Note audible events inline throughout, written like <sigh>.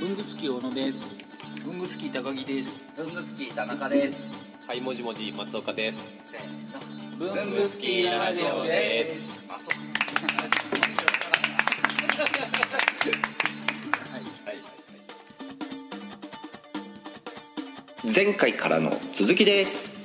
文具好き小野です。文具好き高木です。文具好き田中です。はい、もじもじ松岡です。せーの文文具好きラジオです。あそう前回からの続きです。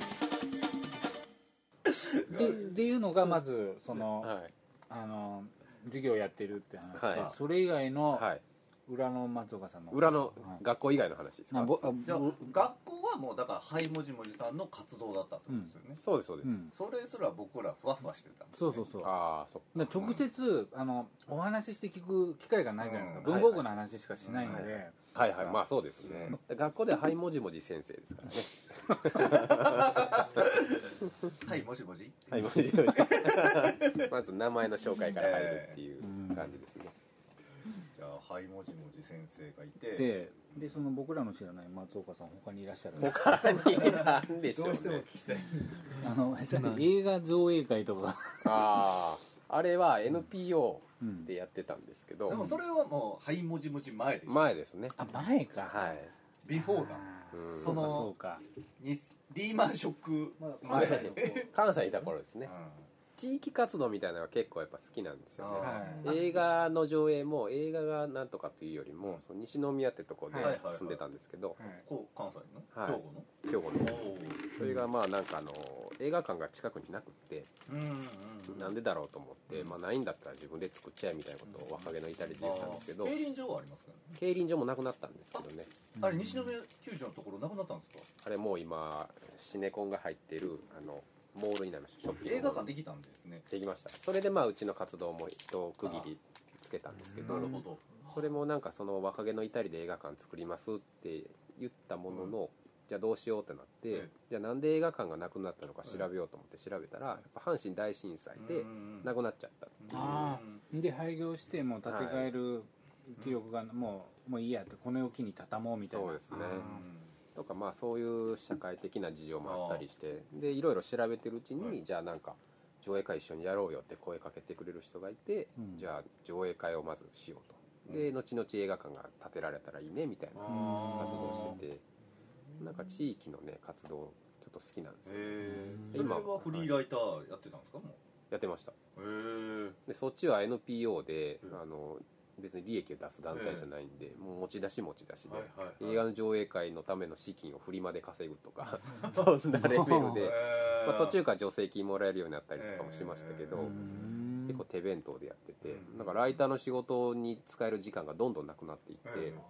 でっていうのがまずその、はい。あの授業やってるって話と、はい。それ以外のはい。裏の松岡さんの。裏のはい学校以外の話ですか？じゃあぼ学校はもうだからはいもじもじさんの活動だったってことですよね、そうですそうです。うん。それすら僕らふわふわしてたんで。すそうそう。そうああ、そっ直接あのお話しして聞く機会がないじゃないですか、うん。文房具の話しかしないので、か。はいはい、まあそうですね。学校でははいもじもじ先生ですからね。はいもじもじはいもじもじ。<laughs> まず名前の紹介から入るっていう感じですね。じゃあはいもじもじ先生がいて。ででその僕らの知らない松岡さん他にいらっしゃる。他になんでしょうね。<laughs> あの <laughs> さっき映画上映会とか。ああ、あれは NPO うん。でやってたんですけど。で、もそれはもうはいもじもじ前でしょ。前ですね。あ前か。はい。ビフォーだ。そうかそのそうか。にリーマンショックはい前関西にいた頃ですね。う地域活動みたいなのは結構やっぱ好きなんですよね。はい。映画の上映も映画がなんとかというよりも、その西宮ってとこで住んでたんですけど、はい。んこう関西の？はい。兵庫の？兵庫の。それがまあなんかあの映画館が近くになくって、うんうんうん。なんでだろうと思って、まあないんだったら自分で作っちゃえみたいなことを若気の至りで言ったんですけど、競輪場はありますからね。競輪場もなくなったんですけどね。あれ西宮球場のところなくなったんですか？あれもう今シネコンが入ってるあのモールになりましたショッピング映画館できたんですね。できました。それでまあうちの活動も一区切りつけたんですけどなるほど。それもなんかその若気の至りで映画館作りますって言ったものの、じゃあどうしようってなって、うんじゃあなんで映画館がなくなったのか調べようと思って調べたら、やっぱ阪神大震災でなくなっちゃった、ああで廃業してもう建て替える気力がもうもういいやってこの機に畳もうみたいな。そうですね。うんとかまあそういう社会的な事情もあったりしてでいろいろ調べてるうちに、はい。じゃあなんか上映会一緒にやろうよって声かけてくれる人がいて、うん。じゃあ上映会をまずしようと。で後々映画館が建てられたらいいねみたいな活動しててなんか地域のね活動ちょっと好きなんですよ、へえそれ今はフリーライターやってたんですかもやってました。でそっちは NPO で、うん。あの別に利益を出す団体じゃないんで、もう持ち出し持ち出しで、映画の上映会のための資金をフリマで稼ぐとか <laughs> そんなレベルで、まあ、途中から助成金もらえるようになったりとかもしましたけど、結構手弁当でやってて、うん。なんかライターの仕事に使える時間がどんどんなくなっていって、うん。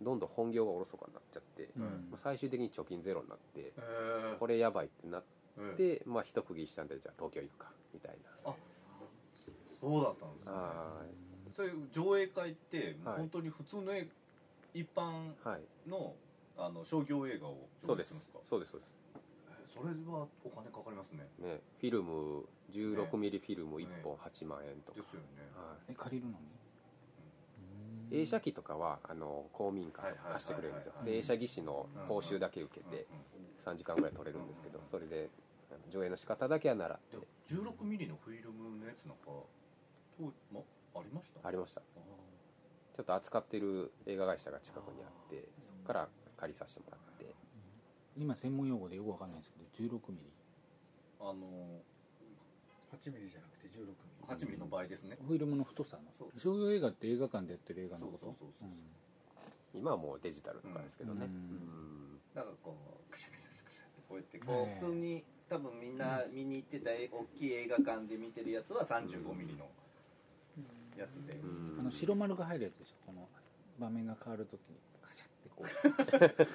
どんどん本業がおろそかになっちゃって、うん。まあ最終的に貯金ゼロになって、これやばいってなっうん。て、まあ一区切りしたんでじゃあ東京行くかみたいな。そうだったんですね。はそういう上映会ってはい。本当に普通の映一般いはい。のあの商業映画をそうです上映するんですか？そうです。そうですえそれはお金かかりますね。ねフィルム16ミリフィルム1本8万円とか、ですよね。はえ借りるのに？い、映写機とかはあの公民館はいはいはいはい貸してくれるんですよ。うん。で映写技師の講習だけ受けて3時間ぐらい撮れるんですけどそれであの上映の仕方だけは習ってでも16ミリのフィルムのやつなんかと、ま、ありました？ありました。あちょっと扱ってる映画会社が近くにあってそこから借りさせてもらって。今専門用語でよくわかんないんですけど16ミリ。ーあの8ミリじゃなくて16ミ8ミリの場合ですね。フィルムの太さの。そう。商業映画って映画館でやってる映画のこと。そうそうそうそう。今はもうデジタルとかですけどね。ううん。んなんかこうカシャカシャカシャカシャってこうやってこう普通に多分みんな見に行ってた大きい映画館で見てるやつは35ミリのやつで、うん。あの白丸が入るやつでしょこの場面が変わるときに。カシャってこ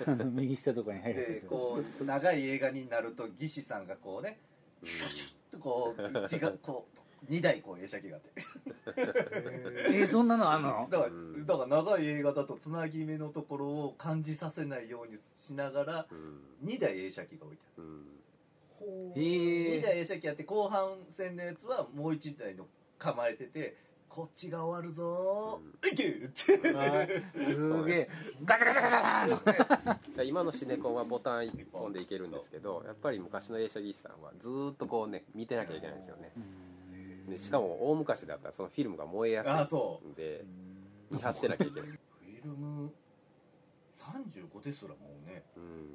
うあの右下とかに入るやつでしょ。でこう長い映画になると技師さんがこうねシュッシュッとこう違うこう2台こう映写機があって。えー、そんなのあんの？<laughs> だからうん。だから長い映画だとつなぎ目のところを感じさせないようにしながらうん。2台映写機が置いてある。うん。え2ー、台映写機あって後半戦のやつはもう1台の構えててこっちが終わるぞ。ー、いけって。すげえガチャガチャガチャガチャ今のシネコンはボタン1本でいけるんですけどやっぱり昔の映写技師さんはずーっとこうね見てなきゃいけないんですよね。でしかも大昔だったらそのフィルムが燃えやあすいそんで見張ってなきゃいけない。フィルム35ですらもうね。うん。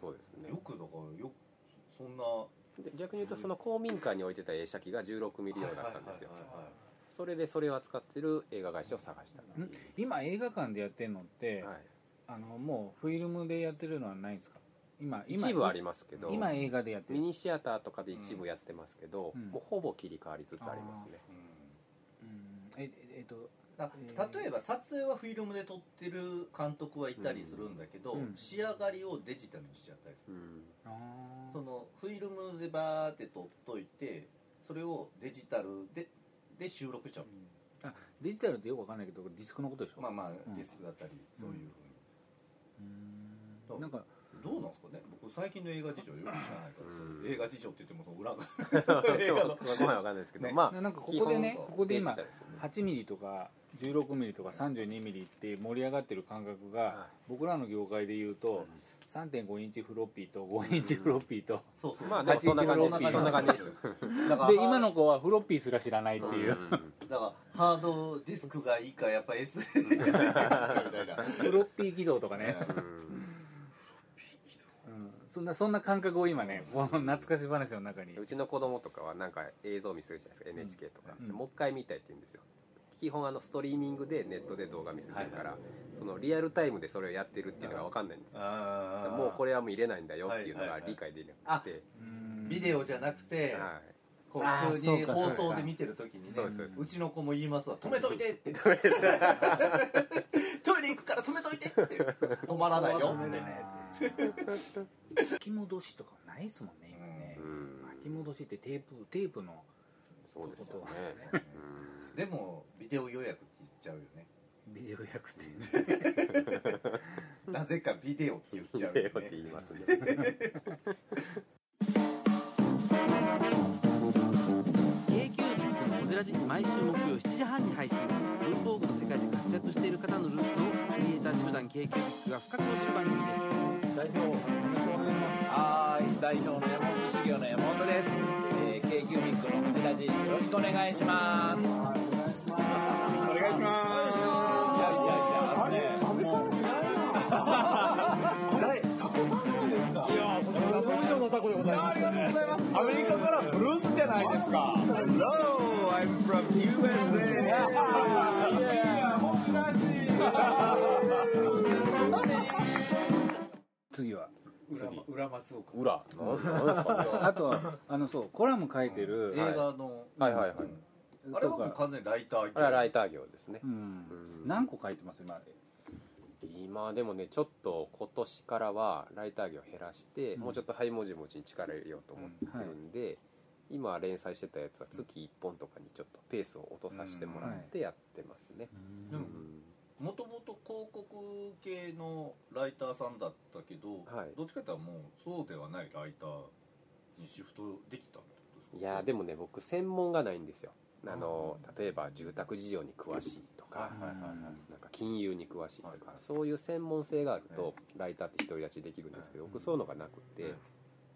そうですね。よくだからよそんな。で逆に言うとその公民館に置いてた映写機が16ミリ用だったんですよ。はいはいはいはいそれでそれを扱ってる映画会社を探した今映画館でやってるのって、うはい。あのもうフィルムでやってるのはないんですか？今今一部ありますけど今映画でやってる。ミニシアターとかで一部やってますけど、うん。もうほぼ切り替わりつつありますね、うん。ええっと例えば撮影はフィルムで撮ってる監督はいたりするんだけど、うん。仕上がりをデジタルにしちゃったりする、うん。そのフィルムでバーって撮っといてそれをデジタルでで収録しちゃう、あデジタルってよくわかんないけどディスクのことでしょ？まあまあん。ディスクだったり、そういうふうに。うーん。なんかどうなんですかね？僕最近の映画事情よく知らないから、映画事情って言ってもその裏が。<laughs> 映画の。ごめんわかんないですけど、ね。まあなんかここでねここで今デジタルですよね8ミリとか16ミリとか32ミリって盛り上がってる感覚が、は僕らの業界で言うと、3.5インチフロッピーと5インチフロッピーと、そうそう。まあでもそんな感じ8キロそんな感じです。だからで今の子はフロッピーす。ら知らないっていう、ん。だからハードディスクがいいかやっぱ SD みたいなフロッピー起動とかね、そんなそんな感覚を今ねこの懐かし話の中に。うちの子供とかはなんか映像見せるじゃないですか NHK とか、うん。もう一回見たいって言うんですよ基本あのストリーミングでネットで動画見せてるから、そのリアルタイムでそれをやってるっていうのが分かんないんですよ。もうこれはもう入れないんだよっていうのが理解できなくて、うんビデオじゃなくて、はい。こう普通に放送で見てる時にねそうちの子も言いますわ「止めといて」って。トイレ行くから止めといてって。止まらないよ。ってね。巻き戻しとかないですもんね今ね。う、ん。巻き戻しってテープテープのそうですよね。うんでもビデオ予約って言っちゃうよね。ビデオ役って <laughs> なぜかビデオって言っちゃうよビデオって言ねいますねのこじらじ毎週木曜7時半に配信。文房具の世界で活躍している方のルーツをクリエイター集団 k q b i c が深く落ちる番組です代表お願いします。はい、代表の山本修行の山本です。えー、k q ミックのこちらじよろしくお願いします。アメリカからブルースじゃないですか。Hello, I'm from USA. 次は。裏松岡。裏？あとはあのそうコラム書いてる、映画の。はいはいはい。あれはもう完全にライターあれはライター業ですね。何個書いてます？今今でもねちょっと今年からはライター業を減らして、うん。もうちょっとハイ文字文字に力入れようと思ってるんで、今連載してたやつは月1本とかにちょっとペースを落とさせてもらってやってますね、でもうん。もともと広告系のライターさんだったけど、はい。どっちかっていうともうそうではないライターにシフトできたってことですか？いやでもね僕専門がないんですよあの例えば住宅事情に詳しいとか、なんか金融に詳しいとか、そういう専門性があるとライターって独り立ちできるんですけど、僕そういうのがなくて、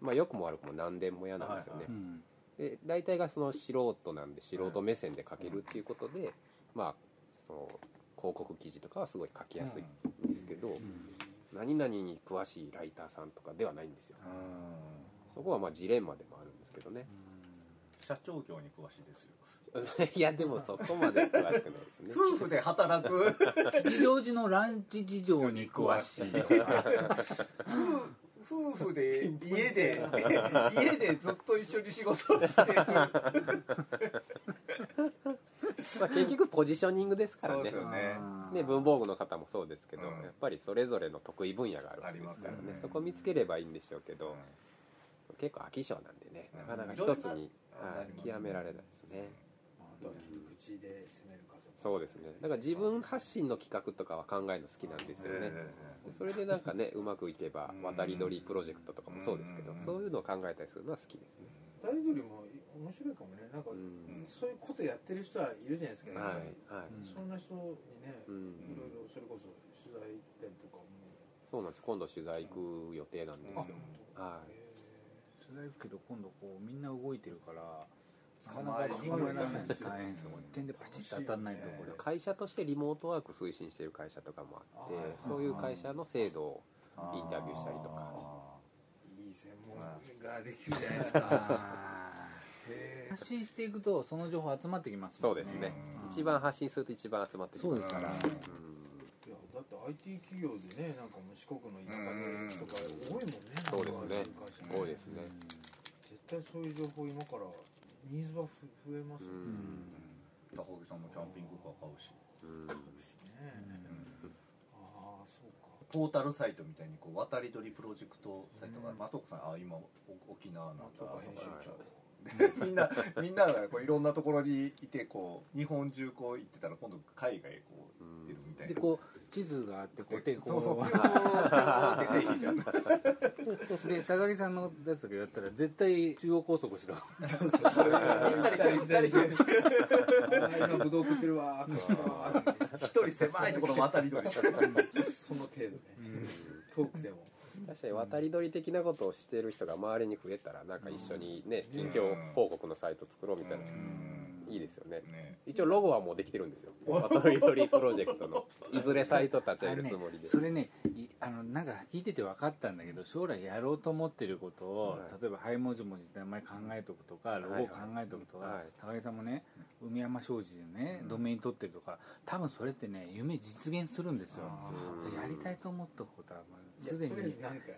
まあ良くも悪くも何でも嫌なんですよね、で大体がその素人なんで素人目線で書けるっていうことで、まあその広告記事とかはすごい書きやすいんですけど、何々に詳しいライターさんとかではないんですよ。そこはまあジレンマでもあるんですけどね社長業に詳しいですよ。<laughs> いやでもそこまで詳しくないですね。夫婦で働く。吉祥寺のランチ事情に詳しい。夫婦で家で家でずっと一緒に仕事をしてるまあ結局ポジショニングですからそうねですよね。ね、文房具の方もそうですけど、うん。やっぱりそれぞれの得意分野があるわけですからね。ね。そこ見つければいいんでしょうけど、結構飽き性なんでねなかなか一つに、極められないですね。あとは切り口で攻めるかとか。そうですね。だから自分発信の企画とかは考えるの好きなんですよね、でそれでなんかねうまくいけばうん。渡り鳥プロジェクトとかもそうですけど、うん。そういうのを考えたりするのは好きですね、二人鳥も面白いかもね。なんか、うん。そういうことやってる人はいるじゃないですか、はいそんな人にね、うん。いろいろそれこそ取材行ったりとかも。そうなんです。今度取材行く予定なんですよ、はい辛いけど今度こうみんな動いてるから捕まえられないんです大変ですよ点でパチッと当たんないとこれ会社としてリモートワーク推進している会社とかもあってそういう会社の制度をインタビューしたりとか。いい専門ができるじゃないですか。発信していくとその情報集まってきますもんそうですね。うん一番発信すると一番集まってきますそうですからうんいやだって IT 企業でねなんかもう四国の田舎でとか多いもんねそうですね。なんか会社多いですね。絶対そういう情報今からニーズはふ増えますよね。うん。高木さんもキャンピングカー買うし。うんね。ああそうか。ポータルサイトみたいにこう渡り鳥プロジェクトサイトがうん。松岡さんあ今お沖縄なんだ松岡編集長 <laughs> みんなみんながこういろんなところにいてこう日本中こう行ってたら今度海外へこう行ってるみたいな。でこう地図があってこう手こそう <laughs> で高木さんのやつがやったら絶対中央高速しか。行ったり来たり来たりあー今ブドウ食ってるわー一人狭いところ渡り鳥しかその程度ね。遠くても確かに渡り鳥的なことをしてる人が周りに増えたらなんか一緒にね近況報告のサイト作ろうみたいな。いいですよね。ね。一応ロゴはもうできてるんですよ。渡り鳥プロジェクトの。いずれサイト立ち上げるつもりで。それねいあのなんか聞いてて分かったんだけど将来やろうと思ってることを、はい。例えば早文字文字で名前考えとくとかロゴ考えとくとか、はい。高木さんもね海山商事でね、うん。ドメイン取ってるとか多分それってね夢実現するんですよ。やりたいと思ったことはまあすでに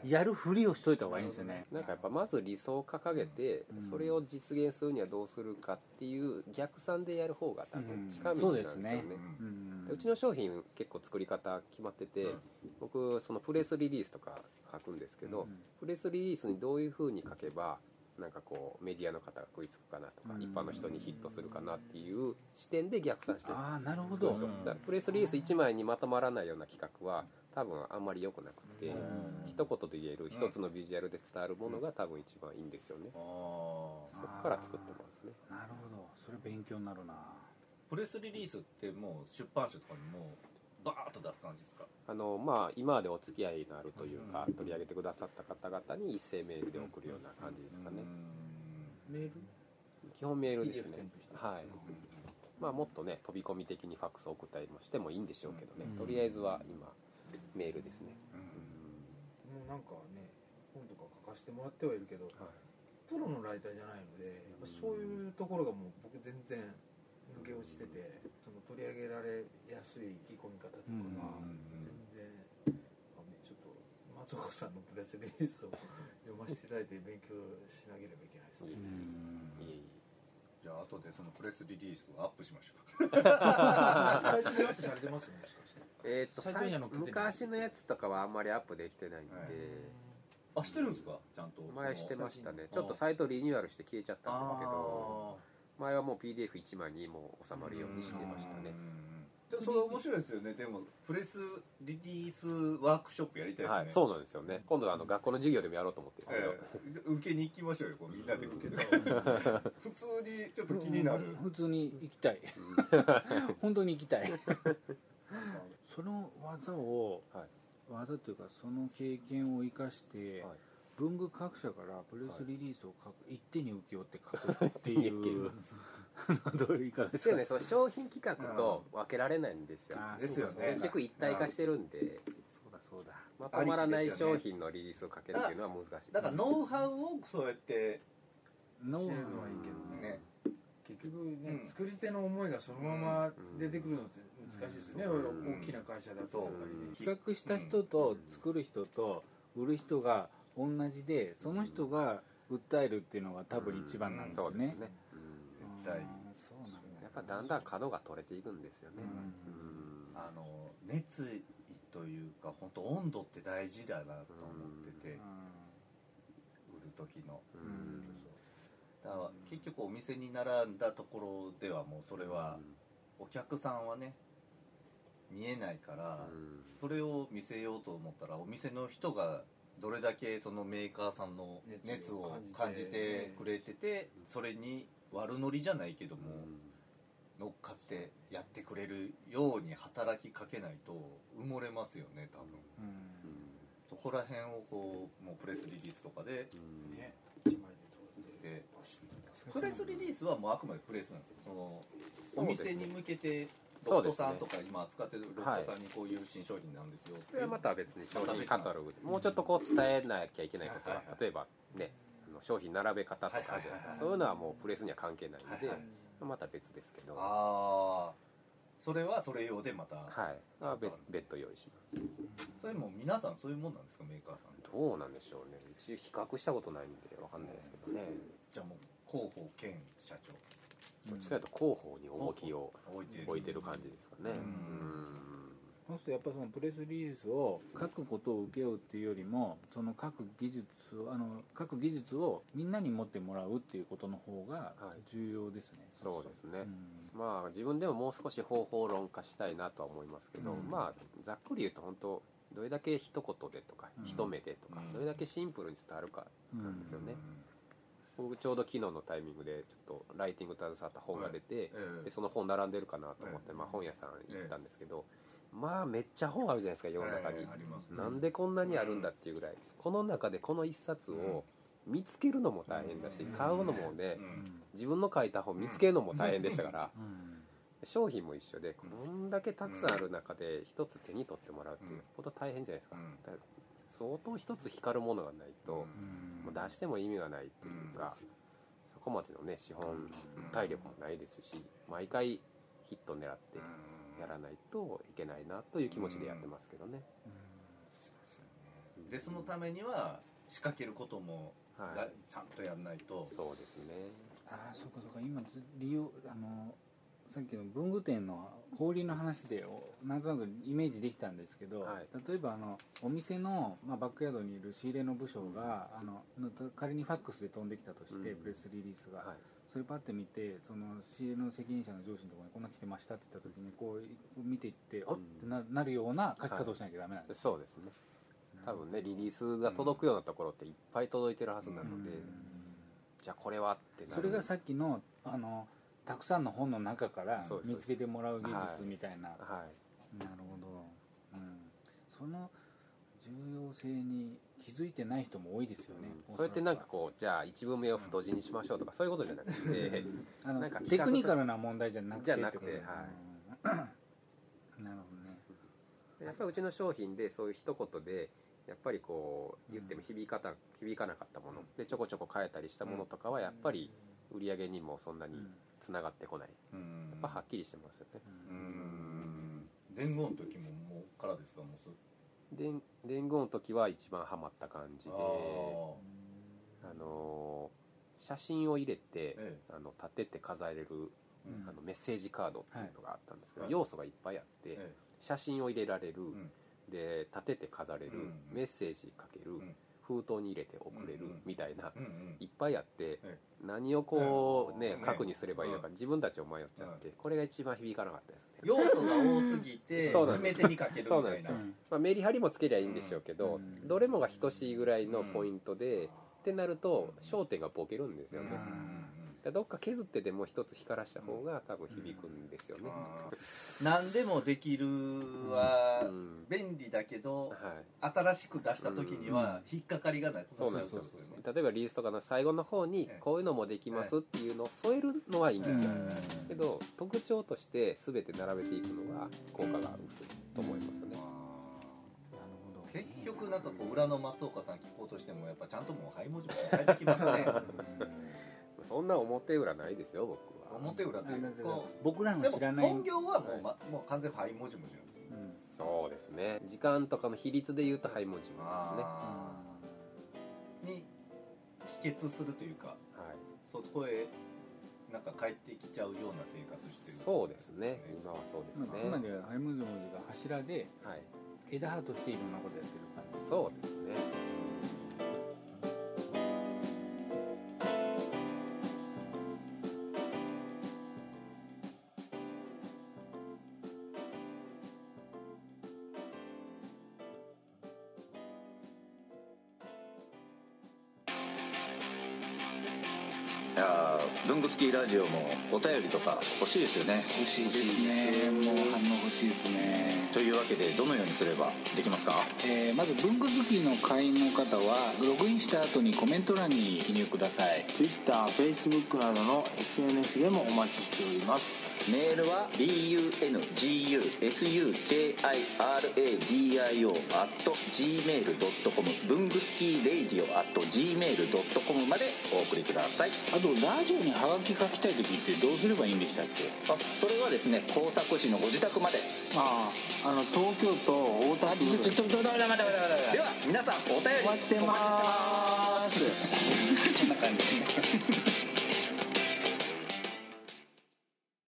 やるふりをしといた方がいいんですよね。なんかやっぱまず理想を掲げてうん。それを実現するにはどうするかっていう逆算でやる方が多分近道なんですすよね。ね、ううん。でうちの商品結構作り方決まってて、うん。僕そのプレスリリースとか書くんですけど、うん。プレスリリースにどういうふうに書けばなんかこうメディアの方が食いつくかなとか、うん。一般の人にヒットするかなっていう視点で逆算してるああなるほどプレスリリース1枚にまとまらないような企画は多分あんまり良くなくて、うん。一言で言える一つのビジュアルで伝わるものが多分一番いいんですよね、あそこから作ってますね。なるほど。それ勉強になるな。プレスリリースってもう出版社とかにもうバーッと出す感じですか？あのまあ今までお付き合いのあるというか、取り上げてくださった方々に一斉メールで送るような感じですかね、メール？基本メールですね。はい。まあもっとね飛び込み的にファックスを送ったりもしてもいいんでしょうけどね、うん。とりあえずは今メールですね、もうなんかね本とか書かせてもらってはいるけどプロのライターじゃないのでやっぱそういうところがもう僕全然抜け落ちててその取り上げられやすい意気込み方とかが全然あちょっと松岡さんのプレスリリースを読ませていただいて勉強しなければいけないですね。じゃあ後でそのプレスリリースをアップしましょサイトでアップされてますよねええーっと昔のやつとかはあんまりアップできてないんで、はい。あしてるんですか？ちゃんと。前してましたね。ちょっとサイトリニューアルして消えちゃったんですけどあ前はもう PDF1 枚にもう収まるようにしてましたね。それ面白いですよね。でもプレスリリースワークショップやりたいですね。はいそうなんですよね。今度はあの学校の授業でもやろうと思って。るんですけど、ええ。受けに行きましょうよこうみんなで受けて。<laughs> 普通にちょっと気になる。普通に行きたい。<laughs> 本当に行きたいその技を、はい。技というかその経験を生かして、はい。文具各社からプレスリリースを書く、一手に請け負って書くっていう <laughs> <laughs> どういう言い方でかですすよね。その商品企画と分けられないんですよ。ですよね。結局一体化してるんで。そうだそうだまとまらない商品のリリースをかけるっていうのは難しいですだからノウハウをそうやってノウ教えるのはいいけどね。ね結局ね、うん作り手の思いがそのまま出てくるのって難しいですね、うん大きな会社だとそう。やっぱりね。企画した人と作る人と売る人が同じでその人が訴えるっていうのが多分一番なんですよね。そうですね、うん絶対そうなんだやっぱだんだん角が取れていくんですよね、ううん。あの熱意というか本当温度って大事だなと思ってて。売る時の。うん。だから結局お店に並んだところではもうそれはお客さんはね見えないからうん。それを見せようと思ったらお店の人がどれだけそのメーカーさんの熱を感じてくれててそれに悪ノリじゃないけども乗っかってやってくれるように働きかけないと埋もれますよね多分。うん。そこら辺をこうもうプレスリリースとかでうん。ね。一枚ででプレスリリースはもうあくまでプレスなんですよ。そのお店に向けてロットさんとか今扱ってるロットさんにこういう新商品なんですよ。それはまた別に商品カタログでもうちょっとこう伝えなきゃいけないことははいはいはい例えばねあの商品並べ方とかあるじゃないですはいはいはいはいかそういうのはもうプレスには関係ないんではいはい。また別ですけど。はああそれはそれ用でまた、い。まあ別別途用意しまそれも皆さんそういうもんなんですかメーカーさんすどうなんでしょうね。うち比較したことないんでわかんないですけどね。じゃあもう広報兼社長どっちかというと広報に重きを置いてる。感じですかね。うん。そうするとやっぱそのプレスリリースを書くことを請け負うっていうよりもその書く技術をあの書く技術をみんなに持ってもらうっていうことの方がはい。重要ですね、そうですね。うん。まあ自分でももう少し方法論化したいなとは思いますけど、うん。まあざっくり言うと本当どれだけ一言でとか、うん。一目でとか、うんどれだけシンプルに伝わるかうんなんですよね、僕ちょうど昨日のタイミングでちょっとライティング携わった本が出て、ええでその本並んでるかなと思って、ええ。まあ、本屋さん行ったんですけど、まあめっちゃ本あるじゃないですか世の中に、えね。なんでこんなにあるんだっていうぐらい、この中でこの一冊を見つけるのも大変だし、うん。買うのもね、うん。自分の書いた本見つけるのも大変でしたから、うん。商品も一緒でこんだけたくさんある中で一つ手に取ってもらうっていうこと大変じゃないですか,、相当一つ光るものがないと、うん。もう出しても意味がないというか、そこまでのね資本体力もないですし毎回ヒット狙ってやらないといけないなという気持ちでやってますけどね、でそのためには仕掛けることもはい。がちゃんとやんないと、そうですね。ああそうかそうか。今ず利用あのさっきの文具店の氷の話でおなんとなくイメージできたんですけど、はい。例えばあのお店の、まあ、バックヤードにいる仕入れの部署が、あのの仮にファックスで飛んできたとして、うん。プレスリリースが、はい。それパッて見てその仕入れの責任者の上司のところにこんな来てましたって言った時にこう見ていって、おっってななるような書き方をしなきゃダメなんです、そうですね。多分ねリリースが届くようなところっていっぱい届いてるはずなので、うん。じゃあこれはってなる。それがさっきのあのたくさんの本の中から見つけてもらう技術みたいな、はい。なるほど、うん、その重要性に気づいてない人も多いですよね、うん。そうやってなんかこうじゃあ一文目を太字にしましょうとかそういうことじゃなくてあのなんかテクニカルな問題じゃなくてじゃなくてってことうん。なるほどね。やっぱりうちの商品でそういう一言でやっぱりこう言っても響かた響かなかったものでちょこちょこ変えたりしたものとかはやっぱり売り上げにもそんなにつながってこない。うん。やっぱはっきりしてますよね。うん。伝言の時ももうからですかもうす伝伝言の時は一番ハマった感じでああの写真を入れてえあの立てて飾れるうん。あのメッセージカードっていうのがあったんですけど、はい。要素がいっぱいあって、え写真を入れられる、ん。で立てて飾れる、うん。メッセージかける、ん封筒に入れて送れる、みたいな、うんうん。いっぱいあって、え何をこうね、うん。核にすればいいのか、自分たちを迷っちゃって、これが一番響かなかったですね、要素が多すぎて <laughs> そうなんです。決め手にかけるみたいな。そうなんですよ。まあ、メリハリもつけりゃいいんでしょうけど、うん。どれもが等しいぐらいのポイントで、ってなると焦点がボケるんですよね、でどっか削ってでも一つ光らした方が多分響くんですよね、何でもできるはうん。便利だけどはい。新しく出した時には引っかかりがないそうなんですよ。例えばリリースとかの最後の方にええ。こういうのもできますっていうのを添えるのはいいんですよ、うん。けど特徴として全て並べていくのは効果が薄いと思いますね。結局なんかこう裏の松岡さん聞こうとしてもやっぱちゃんともうハイ文字も変えてきますね <laughs> そんな表裏ないですよ僕は。表裏っていうか僕らうでもの知らない本業はもう,、ま、もう完全にハイ文字文字なんですよ。うん。そうですね。時間とかの比率で言うとハイ文字もですね。に帰結するというかはい。そこへなんか帰ってきちゃうような生活してるそうですね。今はそうですね。まあつまりはハイムズ文字が柱ではい。枝葉としていろんなことやってる感じ。そうですねスキーラジオもお便りとか欲しいですよね。欲しいですね。もう反応欲しいですね。というわけでどのようにすればできますか？えーまず文具好きの会員の方はログインした後にコメント欄に記入ください。TwitterFacebook などの SNS でもお待ちしております。メールは bungusukiradio.gmail.com 文具スキーレイディオ .gmail.com までお送りください。あとラジオにハガキ書きたい時ってどうすればいいんでしたっけ？あそれはですね工作士のご自宅まで。あああの東京都大田区あちょちょちょちょ待って待って待って待ってでは皆さんお便りお待ちしてますこんな感じですね